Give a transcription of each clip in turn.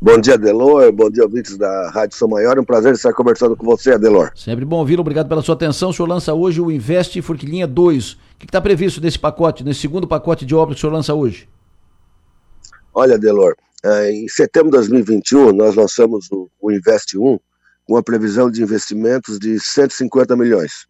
Bom dia, Adelor. Bom dia, ouvintes da Rádio São Maior. É um prazer estar conversando com você, Adelor. Sempre bom ouvi-lo. Obrigado pela sua atenção. O senhor lança hoje o Investe Forquilinha 2. O que está previsto nesse pacote, nesse segundo pacote de obras que o senhor lança hoje? Olha, Adelor, eh, em setembro de 2021, nós lançamos o Investe 1 com uma previsão de investimentos de 150 milhões.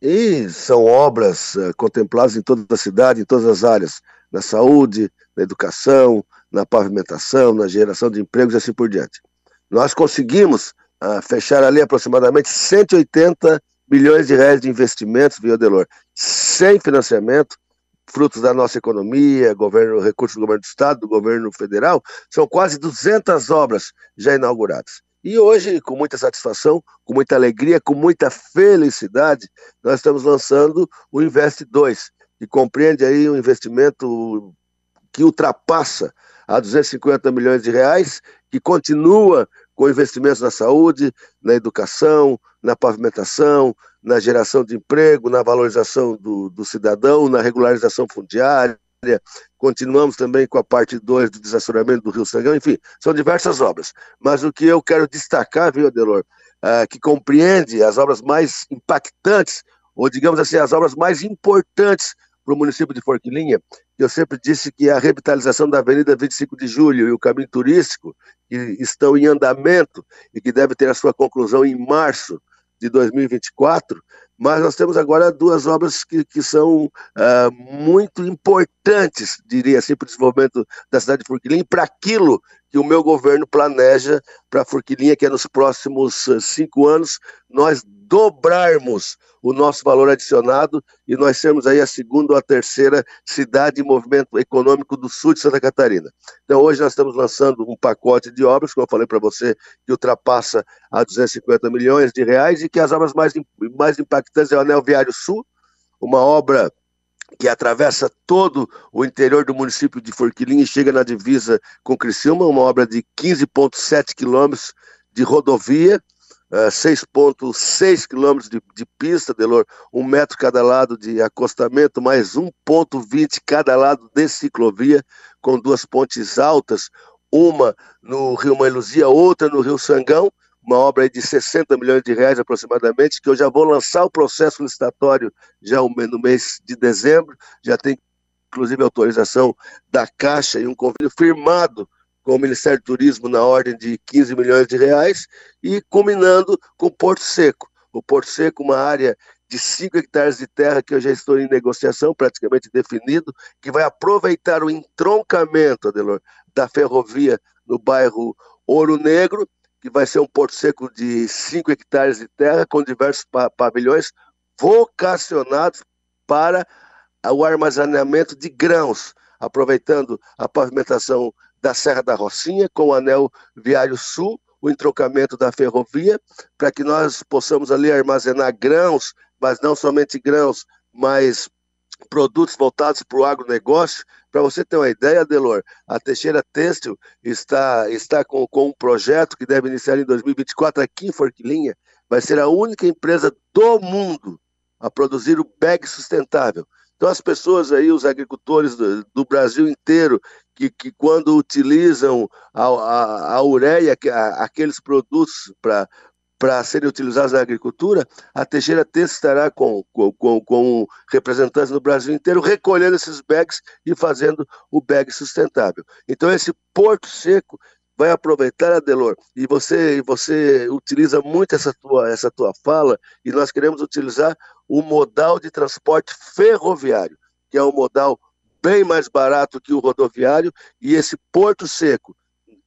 E são obras uh, contempladas em toda a cidade, em todas as áreas, na saúde, na educação, na pavimentação, na geração de empregos e assim por diante. Nós conseguimos uh, fechar ali aproximadamente 180 milhões de reais de investimentos, viu, Delor, sem financiamento, frutos da nossa economia, governo, recursos do governo do Estado, do governo federal, são quase 200 obras já inauguradas. E hoje, com muita satisfação, com muita alegria, com muita felicidade, nós estamos lançando o Invest 2, que compreende aí um investimento que ultrapassa a 250 milhões de reais, que continua com investimentos na saúde, na educação, na pavimentação, na geração de emprego, na valorização do, do cidadão, na regularização fundiária, continuamos também com a parte 2 do desassoramento do Rio Sangão, enfim, são diversas obras. Mas o que eu quero destacar, viu, Adelor, uh, que compreende as obras mais impactantes, ou digamos assim, as obras mais importantes para o município de Forquilinha, eu sempre disse que a revitalização da Avenida 25 de Julho e o caminho turístico, que estão em andamento e que deve ter a sua conclusão em março de 2024, mas nós temos agora duas obras que, que são uh, muito importantes, diria assim, para o desenvolvimento da cidade de Forquilinha e para aquilo que o meu governo planeja para Forquilinha, que é nos próximos uh, cinco anos, nós dobrarmos o nosso valor adicionado e nós sermos aí a segunda ou a terceira cidade de movimento econômico do sul de Santa Catarina. Então hoje nós estamos lançando um pacote de obras, como eu falei para você, que ultrapassa a 250 milhões de reais e que as obras mais, mais impactantes é o Anel Viário Sul, uma obra que atravessa todo o interior do município de Forquilinha e chega na divisa com Criciúma, uma obra de 15,7 quilômetros de rodovia, 6,6 é, quilômetros de, de, pista, Delor, um metro cada lado de acostamento, mais 1,20 cada lado de ciclovia, com duas pontes altas, uma no Rio Mãe Luzia, outra no Rio Sangão, uma obra de 60 milhões de reais aproximadamente, que eu já vou lançar o processo licitatório já no mês de dezembro, já tem inclusive autorização da Caixa e um convênio firmado com o Ministério do Turismo na ordem de 15 milhões de reais e culminando com Porto Seco. O Porto Seco, uma área de 5 hectares de terra que eu já estou em negociação, praticamente definido, que vai aproveitar o entroncamento, Adelor, da ferrovia no bairro Ouro Negro, que vai ser um Porto Seco de 5 hectares de terra com diversos pavilhões vocacionados para o armazenamento de grãos, aproveitando a pavimentação da Serra da Rocinha, com o anel viário sul, o entrocamento da ferrovia, para que nós possamos ali armazenar grãos, mas não somente grãos, mas produtos voltados para o agronegócio. Para você ter uma ideia, Delor, a Teixeira Têxtil está, está com, com um projeto que deve iniciar em 2024 aqui em Forquilinha. Vai ser a única empresa do mundo a produzir o bag sustentável. Então, as pessoas aí, os agricultores do, do Brasil inteiro, que, que quando utilizam a, a, a ureia, a, aqueles produtos para para serem utilizados na agricultura, a Teixeira Têxtil estará com, com, com, representantes no Brasil inteiro recolhendo esses bags e fazendo o bag sustentável. Então, esse Porto Seco vai aproveitar, Adelor, e você, você utiliza muito essa tua, essa tua fala, e nós queremos utilizar o modal de transporte ferroviário, que é um modal bem mais barato que o rodoviário, e esse Porto Seco,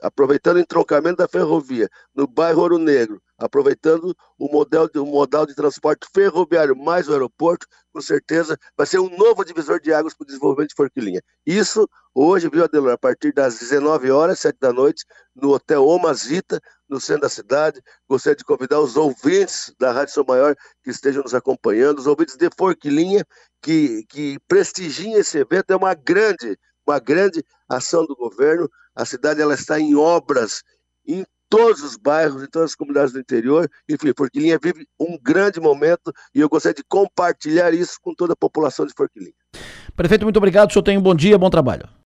aproveitando o entroncamento da ferrovia no bairro Ouro Negro, aproveitando o o modal de transporte ferroviário mais o aeroporto, com certeza vai ser um novo divisor de águas para o desenvolvimento de Forquilinha. Isso hoje, viu, Adelor, a partir das 19 horas, 7 da noite, no Hotel Omazita, no centro da cidade. Gostaria de convidar os ouvintes da Rádio São Maior que estejam nos acompanhando, os ouvintes de Forquilinha, que, que prestigiem esse evento. É uma grande, uma grande ação do governo. A cidade ela está em obras todos os bairros, em todas as comunidades do interior. Enfim, Forquilinha vive um grande momento e eu gostaria de compartilhar isso com toda a população de Forquilinha. Prefeito, muito obrigado. O senhor tem um bom dia, bom trabalho.